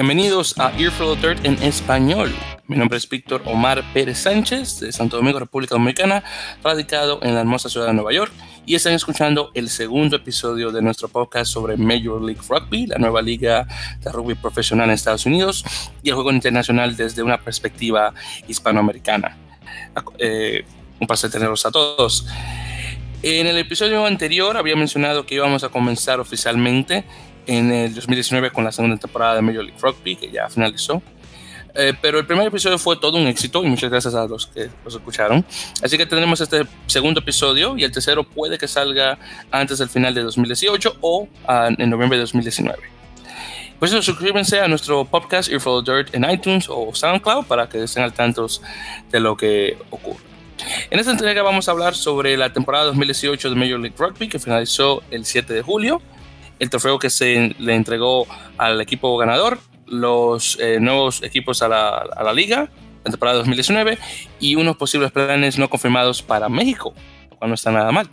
Bienvenidos a Earful Dirt en español. Mi nombre es Víctor Omar Pérez Sánchez de Santo Domingo, República Dominicana, radicado en la hermosa ciudad de Nueva York. Y están escuchando el segundo episodio de nuestro podcast sobre Major League Rugby, la nueva liga de rugby profesional en Estados Unidos y el juego internacional desde una perspectiva hispanoamericana. Eh, un placer tenerlos a todos. En el episodio anterior había mencionado que íbamos a comenzar oficialmente en el 2019 con la segunda temporada de Major League Rugby, que ya finalizó. Eh, pero el primer episodio fue todo un éxito y muchas gracias a los que los escucharon. Así que tenemos este segundo episodio y el tercero puede que salga antes del final de 2018 o en noviembre de 2019. Por eso suscríbanse a nuestro podcast Earful Dirt en iTunes o SoundCloud para que estén al tanto de lo que ocurre. En esta entrega vamos a hablar sobre la temporada 2018 de Major League Rugby que finalizó el 7 de julio, el trofeo que se le entregó al equipo ganador, los eh, nuevos equipos a la, a la liga, la temporada 2019 y unos posibles planes no confirmados para México, lo cual no está nada mal.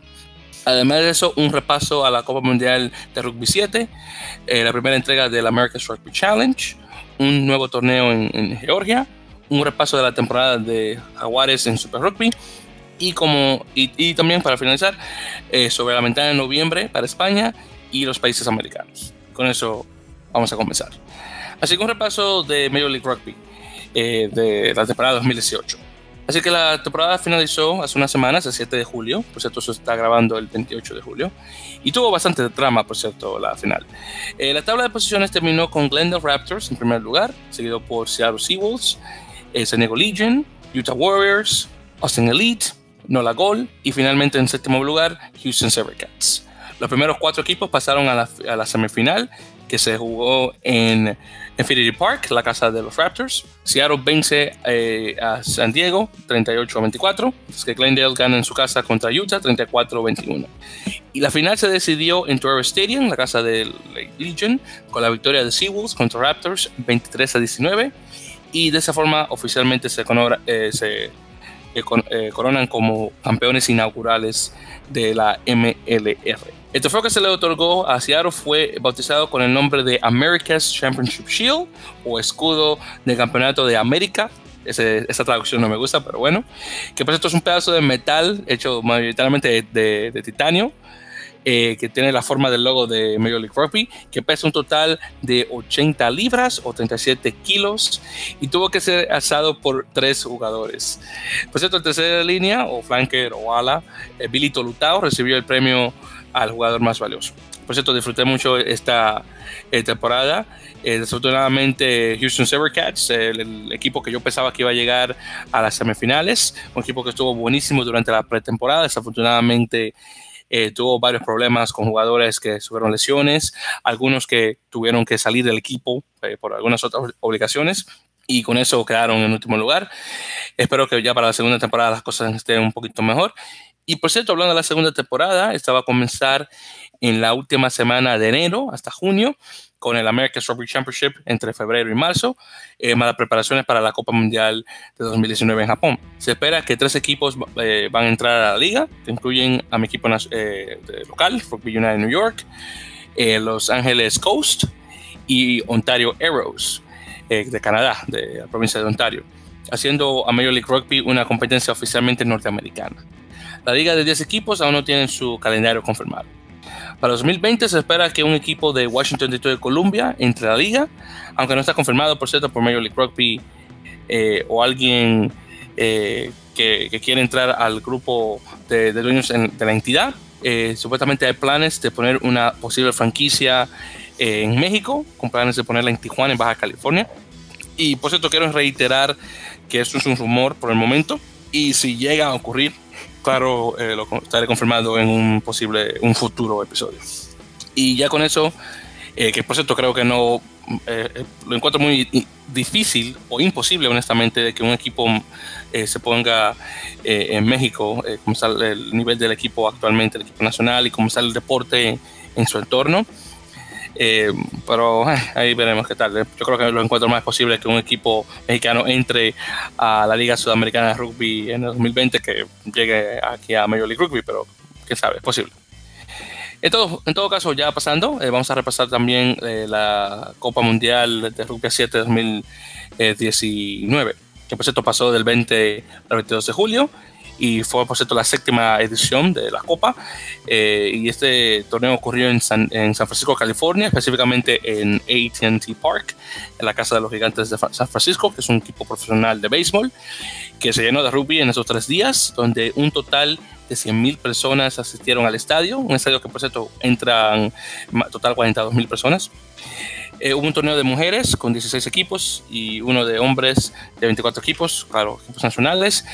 Además de eso, un repaso a la Copa Mundial de Rugby 7, eh, la primera entrega del America's Rugby Challenge, un nuevo torneo en, en, Georgia, un repaso de la temporada de Jaguares en Super Rugby y, como, y, y también para finalizar eh, sobre la ventana de noviembre para España y los países americanos. Con eso vamos a comenzar. Así que un repaso de Major League Rugby eh, de la temporada 2018. Así que la temporada finalizó hace unas semanas, el 7 de julio, por cierto, se está grabando el 28 de julio, y tuvo bastante drama, por cierto, la final. Eh, la tabla de posiciones terminó con Glendale Raptors en primer lugar, seguido por Seattle Seawolves, eh, San Diego Legion, Utah Warriors, Austin Elite, Nola Gol y finalmente en séptimo lugar Houston Cats. Los primeros cuatro equipos pasaron a la, a la semifinal que se jugó en Infinity Park, la casa de los Raptors. Seattle vence eh, a San Diego 38 a 24. Es que Glendale gana en su casa contra Utah 34 a 21. Y la final se decidió en Tower Stadium, la casa de Legion, con la victoria de Seawolves contra Raptors 23 a 19. Y de esa forma oficialmente se, conora, eh, se con, eh, coronan como campeones inaugurales de la MLR. El trofeo que se le otorgó a Seattle fue bautizado con el nombre de America's Championship Shield o escudo de campeonato de América. Ese, esa traducción no me gusta, pero bueno. Que por esto es un pedazo de metal hecho mayoritariamente de, de, de titanio. Eh, que tiene la forma del logo de Major League Rugby, que pesa un total de 80 libras o 37 kilos y tuvo que ser alzado por tres jugadores. Por cierto, en tercera línea, o flanker o ala, eh, Billy Tolutao recibió el premio al jugador más valioso. Por cierto, disfruté mucho esta eh, temporada. Eh, desafortunadamente, Houston Sabercats, el, el, equipo que yo pensaba que iba a llegar a las semifinales, un equipo que estuvo buenísimo durante la pretemporada, desafortunadamente eh, tuvo varios problemas con jugadores que sufrieron lesiones, algunos que tuvieron que salir del equipo eh, por algunas otras obligaciones y con eso quedaron en último lugar. Espero que ya para la segunda temporada las cosas estén un poquito mejor. Y por cierto, hablando de la segunda temporada, esta va a comenzar en la última semana de enero hasta junio con el America's Rugby Championship entre febrero y marzo, eh, más las preparaciones para la Copa Mundial de 2019 en Japón. Se espera que tres equipos eh, van a entrar a la liga, que incluyen a mi equipo eh, local, Rugby United New York, eh, Los Ángeles Coast y Ontario Arrows eh, de Canadá, de la provincia de Ontario, haciendo a Major League Rugby una competencia oficialmente norteamericana. La liga de 10 equipos aún no tiene su calendario confirmado. Para 2020 se espera que un equipo de Washington Distrito de Columbia entre la liga, aunque no está confirmado, por cierto, por Major League Rugby eh, o alguien eh, que, que, quiere entrar al grupo de, dueños de la entidad. Eh, supuestamente hay planes de poner una posible franquicia eh, en México, con planes de ponerla en Tijuana, en Baja California. Y por cierto, quiero reiterar que esto es un rumor por el momento. Y si llega a ocurrir, claro, eh, lo estaré confirmado en un posible, un futuro episodio. Y ya con eso, eh, que por cierto creo que no, eh, lo encuentro muy difícil o imposible, honestamente, de que un equipo eh, se ponga en México, como está el nivel del equipo actualmente, el equipo nacional y cómo está el deporte en su entorno. Eh, pero eh, ahí veremos qué tal. Yo creo que lo encuentro más posible que un equipo mexicano entre a la Liga Sudamericana de Rugby en el 2020 que llegue aquí a Major League Rugby, pero quién sabe, es posible. En todo, en todo caso, ya pasando, eh, vamos a repasar también eh, la Copa Mundial de Rugby 7 2019, que por cierto pasó del 20 al 22 de julio y fue por cierto la séptima edición de la Copa. Eh, y este torneo ocurrió en San, en San, Francisco, California, específicamente en ATT Park, en la Casa de los Gigantes de San Francisco, que es un equipo profesional de béisbol, que se llenó de rugby en esos tres días, donde un total de 100.000 personas asistieron al estadio, un estadio que por cierto entran total 42.000 personas. Eh, hubo un torneo de mujeres con 16 equipos y uno de hombres de 24 equipos, claro, equipos nacionales.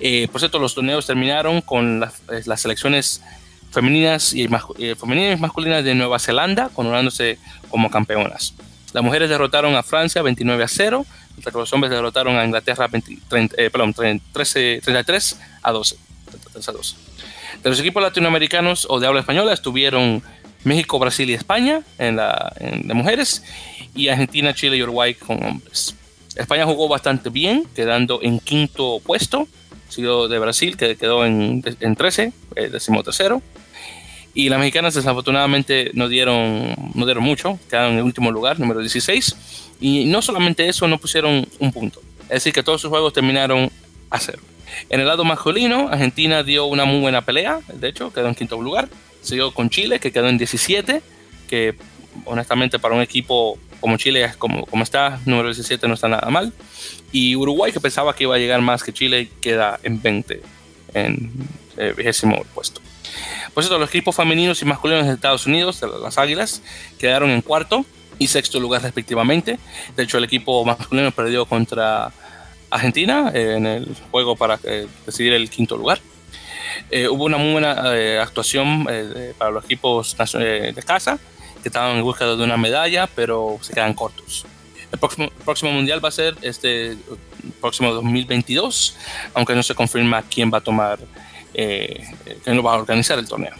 Eh, por cierto, los torneos terminaron con las, eh, las selecciones femeninas y, eh, femeninas y masculinas de Nueva Zelanda, coronándose como campeonas. Las mujeres derrotaron a Francia 29 a 0, mientras que los hombres derrotaron a Inglaterra 20, 30, perdón, 13, 33 a 12. 33 a 12. De los equipos latinoamericanos o de habla española estuvieron México, Brasil y España en la en, de mujeres y Argentina, Chile y Uruguay con hombres. España jugó bastante bien, quedando en quinto puesto, seguido de Brasil, que quedó en, en 13, eh, decimotercero. Y las mexicanas desafortunadamente no dieron, no dieron mucho, quedaron en el último lugar, número 16. Y no solamente eso, no pusieron un punto. Es decir, que todos sus juegos terminaron a cero. En el lado masculino, Argentina dio una muy buena pelea, de hecho, quedó en quinto lugar siguió con Chile, que quedó en 17, que honestamente para un equipo como Chile, como, como está, número 17 no está nada mal. Y Uruguay, que pensaba que iba a llegar más que Chile, queda en 20, en el vigésimo puesto. Por cierto, los equipos femeninos y masculinos de Estados Unidos, las Águilas, quedaron en cuarto y sexto lugar respectivamente. De hecho, el equipo masculino perdió contra Argentina en el juego para eh, decidir el quinto lugar. Eh, hubo una muy buena eh, actuación eh, para los equipos de casa, que estaban en busca de una medalla, pero se quedan cortos. El próximo, el próximo mundial va a ser este próximo 2022, aunque no se confirma quién va a tomar, quién lo va a organizar el torneo.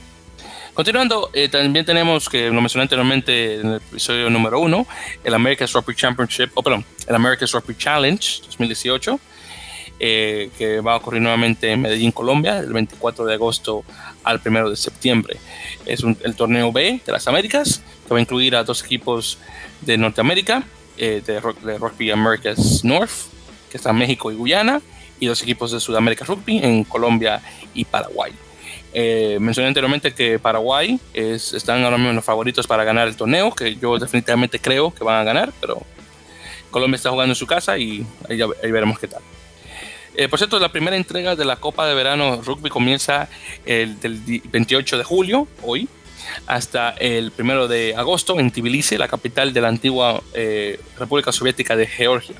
Continuando, eh, también tenemos que lo mencioné anteriormente en el episodio número uno, el America's Rugby Championship, oh, perdón, el America's Rugby Challenge 2018, eh, que va a ocurrir nuevamente en Medellín, Colombia, del 24 de agosto al 1 de septiembre. Es un, el torneo B de las Américas, que va a incluir a dos equipos de Norteamérica, eh, de, de, Rugby Americas North, que están México y Guyana, y dos equipos de Sudamérica Rugby en Colombia y Paraguay. Eh, mencioné anteriormente que Paraguay es, están ahora mismo los favoritos para ganar el torneo, que yo definitivamente creo que van a ganar, pero Colombia está jugando en su casa y ahí, ahí veremos qué tal. Eh, por cierto, la primera entrega de la Copa de Verano Rugby comienza el del 28 de julio, hoy, hasta el 1 de agosto en Tbilisi, la capital de la antigua eh, República Soviética de Georgia.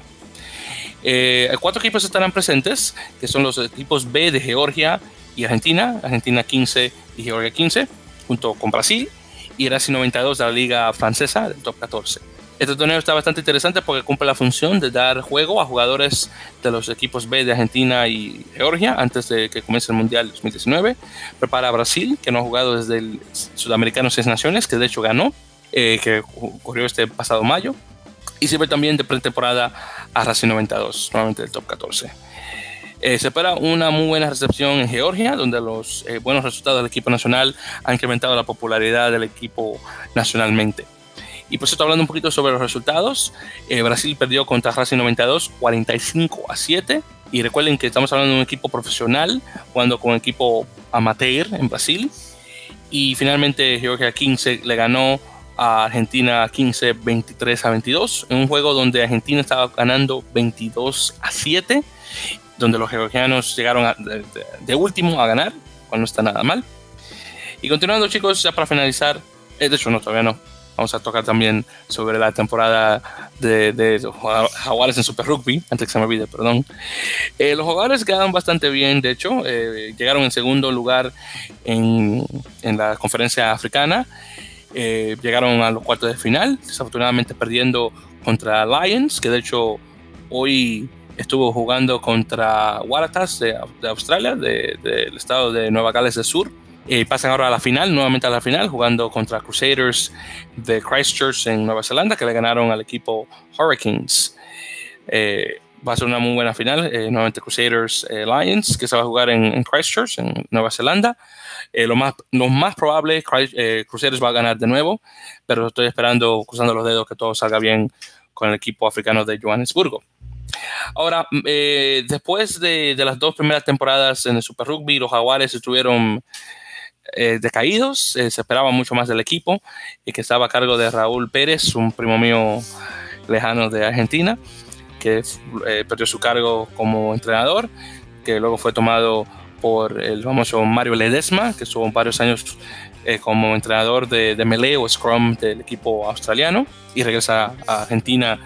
Eh, cuatro equipos estarán presentes, que son los equipos B de Georgia y Argentina, Argentina 15 y Georgia 15, junto con Brasil, y Racing 92 de la Liga Francesa, del top 14. Este torneo está bastante interesante porque cumple la función de dar juego a jugadores de los equipos B de Argentina y Georgia antes de que comience el Mundial 2019. Prepara a Brasil, que no ha jugado desde el Sudamericano Seis Naciones, que de hecho ganó, eh, que ocurrió este pasado mayo. Y sirve también de pretemporada a Racing 92, nuevamente del top 14. Eh, se espera una muy buena recepción en Georgia, donde los eh, buenos resultados del equipo nacional han incrementado la popularidad del equipo nacionalmente. Y por eso hablando un poquito sobre los resultados, eh, Brasil perdió contra Racing 92 45 a 7. Y recuerden que estamos hablando de un equipo profesional, jugando con equipo amateur en Brasil. Y finalmente Georgia 15 le ganó a Argentina 15 23 a 22, en un juego donde Argentina estaba ganando 22 a 7, donde los georgianos llegaron de, último a ganar, cuando no está nada mal. Y continuando chicos, ya para finalizar, eh, de hecho no, todavía no, Vamos a tocar también sobre la temporada de, de Jaguares en Super Rugby, antes que se me olvide, perdón. Eh, los Jaguares quedaron bastante bien, de hecho, eh, llegaron en segundo lugar en, en la conferencia africana, eh, llegaron a los cuartos de final, desafortunadamente perdiendo contra Lions, que de hecho hoy estuvo jugando contra Waratahs de, de Australia, del de, estado de Nueva Gales del Sur. Eh, pasan ahora a la final, nuevamente a la final, jugando contra Crusaders de Christchurch en Nueva Zelanda, que le ganaron al equipo Hurricanes. Eh, va a ser una muy buena final, eh, nuevamente Crusaders Lions, que se va a jugar en, Christchurch, en Nueva Zelanda. lo, más, lo más probable, Crusaders va a ganar de nuevo, pero estoy esperando, cruzando los dedos, que todo salga bien con el equipo africano de Johannesburgo. Ahora, después de, de, las dos primeras temporadas en el Super Rugby, los Jaguares estuvieron eh, decaídos, eh, se esperaba mucho más del equipo y que estaba a cargo de Raúl Pérez, un primo mío lejano de Argentina, que eh, perdió su cargo como entrenador, que luego fue tomado por el famoso Mario Ledesma, que estuvo varios años como entrenador de, de, melee o scrum del equipo australiano y regresa a Argentina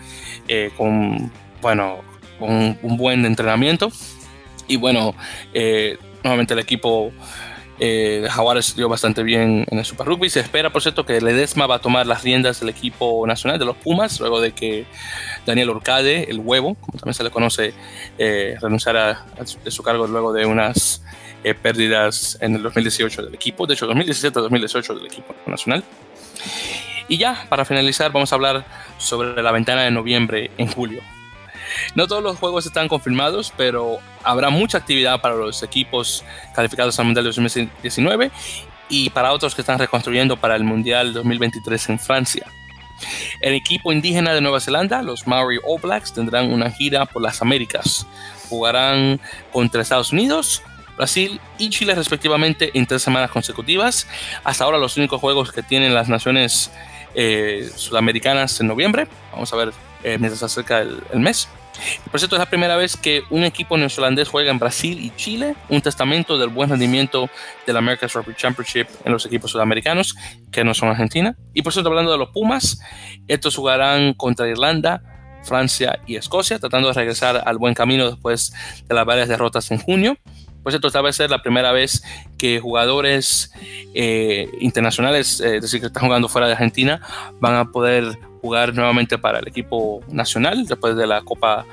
con, bueno, un, buen entrenamiento. Y bueno, nuevamente el equipo eh, Jaguares dio bastante bien en el Super Rugby. Se espera, por cierto, que Ledesma va a tomar las riendas del equipo nacional de los Pumas, luego de que Daniel Orcade, el huevo, como también se le conoce, eh, renunciara de su cargo luego de unas eh, pérdidas en el 2018 del equipo, de hecho 2017-2018 del equipo nacional. Y ya, para finalizar, vamos a hablar sobre la ventana de noviembre en julio. No todos los juegos están confirmados, pero habrá mucha actividad para los equipos calificados al Mundial 2019 y para otros que están reconstruyendo para el Mundial 2023 en Francia. El equipo indígena de Nueva Zelanda, los Maori All Blacks, tendrán una gira por las Américas. Jugarán contra Estados Unidos, Brasil y Chile respectivamente en tres semanas consecutivas. Hasta ahora los únicos juegos que tienen las naciones eh, sudamericanas en noviembre. Vamos a ver eh, mientras se acerca el, mes. Por cierto, es la primera vez que un equipo neozelandés juega en Brasil y Chile, un testamento del buen rendimiento de la America's Rugby Championship en los equipos sudamericanos, que no son Argentina. Y por cierto, hablando de los Pumas, estos jugarán contra Irlanda, Francia y Escocia, tratando de regresar al buen camino después de las varias derrotas en junio. Por cierto, esta va a ser la primera vez que jugadores eh, internacionales, eh, es decir, que están jugando fuera de Argentina, van a poder jugar nuevamente para el equipo nacional después de la Copa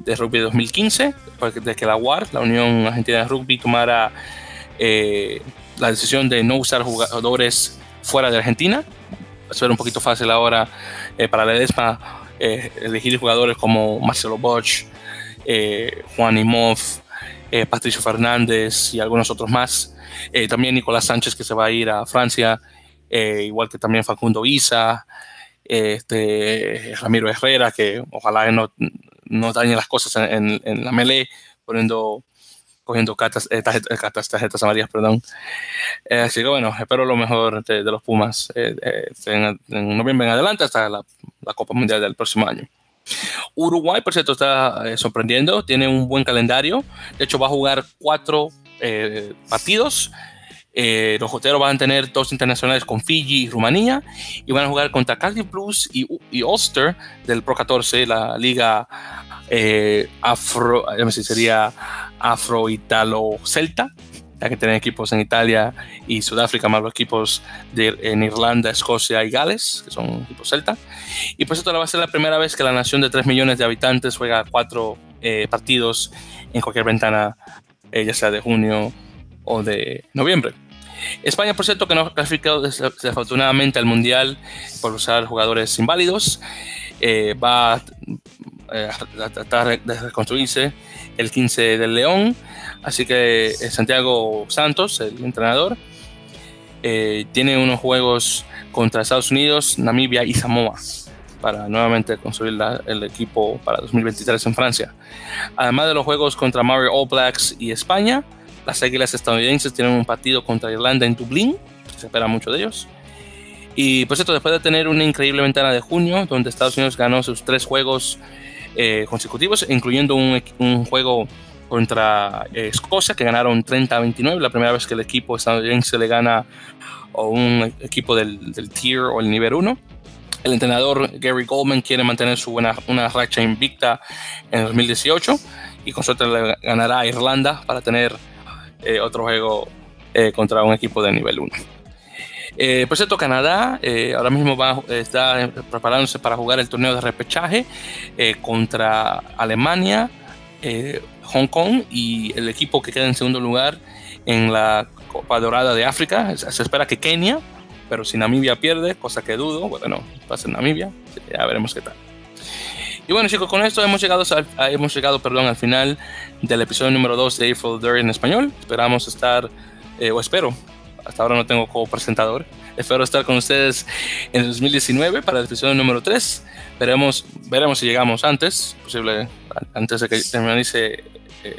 de Rugby 2015, después de que la UAR, la Unión Argentina de Rugby, tomara eh, la decisión de no usar jugadores fuera de Argentina. Va a ser un poquito fácil ahora eh, para la EDESMA eh, elegir jugadores como Marcelo Bosch, Juan Imov, Patricio Fernández y algunos otros más. también Nicolás Sánchez que se va a ir a Francia, igual que también Facundo Isa, este, Ramiro Herrera, que ojalá no, no dañe las cosas en, la melee, poniendo, cogiendo cartas, eh, tarjetas, tarjetas, amarillas, perdón. Eh, así que bueno, espero lo mejor de, los Pumas eh, en, noviembre en adelante hasta la, la, Copa Mundial del próximo año. Uruguay, por cierto, está sorprendiendo, tiene un buen calendario, de hecho va a jugar cuatro partidos eh, los joteros van a tener dos internacionales con Fiji y Rumanía y van a jugar contra Cardiff Blues y, Ulster del Pro 14, la liga eh, afro, si sería afro-italo-celta, ya que tienen equipos en Italia y Sudáfrica, más los equipos en Irlanda, Escocia y Gales, que son equipos celta. Y por eso va a ser la primera vez que la nación de 3 millones de habitantes juega cuatro eh, partidos en cualquier ventana, ya sea de junio o de noviembre. España, por cierto, que no ha clasificado desafortunadamente al Mundial por usar jugadores inválidos, eh, va eh, a, tratar de reconstruirse el 15 del León. Así que eh, Santiago Santos, el entrenador, tiene unos juegos contra Estados Unidos, Namibia y Samoa para nuevamente construir el equipo para 2023 en Francia. Además de los juegos contra Mario All Blacks y España, las águilas estadounidenses tienen un partido contra Irlanda en Dublín, se espera mucho de ellos. Y pues esto, después de tener una increíble ventana de junio, donde Estados Unidos ganó sus tres juegos eh, consecutivos, incluyendo un, un juego contra eh, Escocia, que ganaron 30 a 29, la primera vez que el equipo estadounidense le gana a un equipo del, del tier o el nivel 1. El entrenador Gary Goldman quiere mantener su buena, una racha invicta en 2018 y con suerte le ganará a Irlanda para tener eh, otro juego eh, contra un equipo de nivel 1. Eh, por cierto, Canadá ahora mismo está preparándose para jugar el torneo de repechaje contra Alemania, Hong Kong y el equipo que queda en segundo lugar en la Copa Dorada de África. Se espera que Kenia, pero si Namibia pierde, cosa que dudo, bueno, va a ser Namibia, ya veremos qué tal. Y bueno chicos, con esto hemos llegado, al, hemos llegado perdón, al final del episodio número 2 de April Dirt en español. Esperamos estar, eh, o espero, hasta ahora no tengo co-presentador. Espero estar con ustedes en el 2019 para el episodio número 3. Veremos, veremos si llegamos antes, posible antes de que termine eh,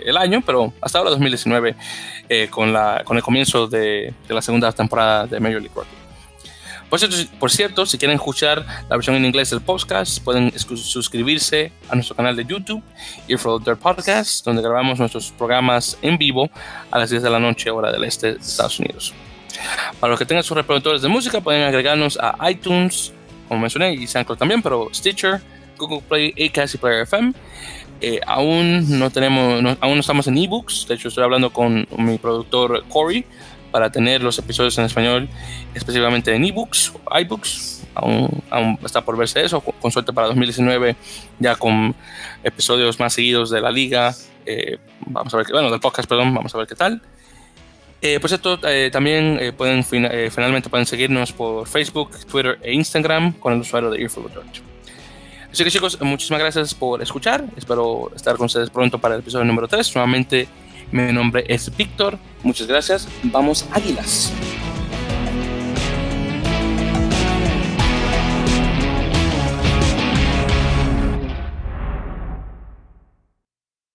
el año, pero hasta ahora 2019 eh, con, la, con el comienzo de, de la segunda temporada de Major League Rugby. Por cierto, por cierto, si quieren escuchar la versión en inglés del podcast, pueden suscribirse a nuestro canal de YouTube, Earful Dirt Podcast, donde grabamos nuestros programas en vivo a las 10 de la noche, hora del este de Estados Unidos. Para los que tengan sus reproductores de música, pueden agregarnos a iTunes, como mencioné, y SoundCloud también, pero Stitcher, Google Play, Acast y Player FM. Eh, aún no tenemos, aún no estamos en ebooks. De hecho, estoy hablando con mi productor Corey para tener los episodios en español, específicamente en ebooks iBooks. Aún, aún, está por verse eso, con suerte para 2019, ya con episodios más seguidos de la liga. Eh, vamos a ver, bueno, del podcast, perdón, vamos a ver qué tal. Eh, por cierto, eh, también eh, pueden eh, finalmente pueden seguirnos por Facebook, Twitter e Instagram con el usuario de Earful George. Así que chicos, muchísimas gracias por escuchar. Espero estar con ustedes pronto para el episodio número 3. Nuevamente mi nombre es Víctor. Muchas gracias. Vamos, Águilas.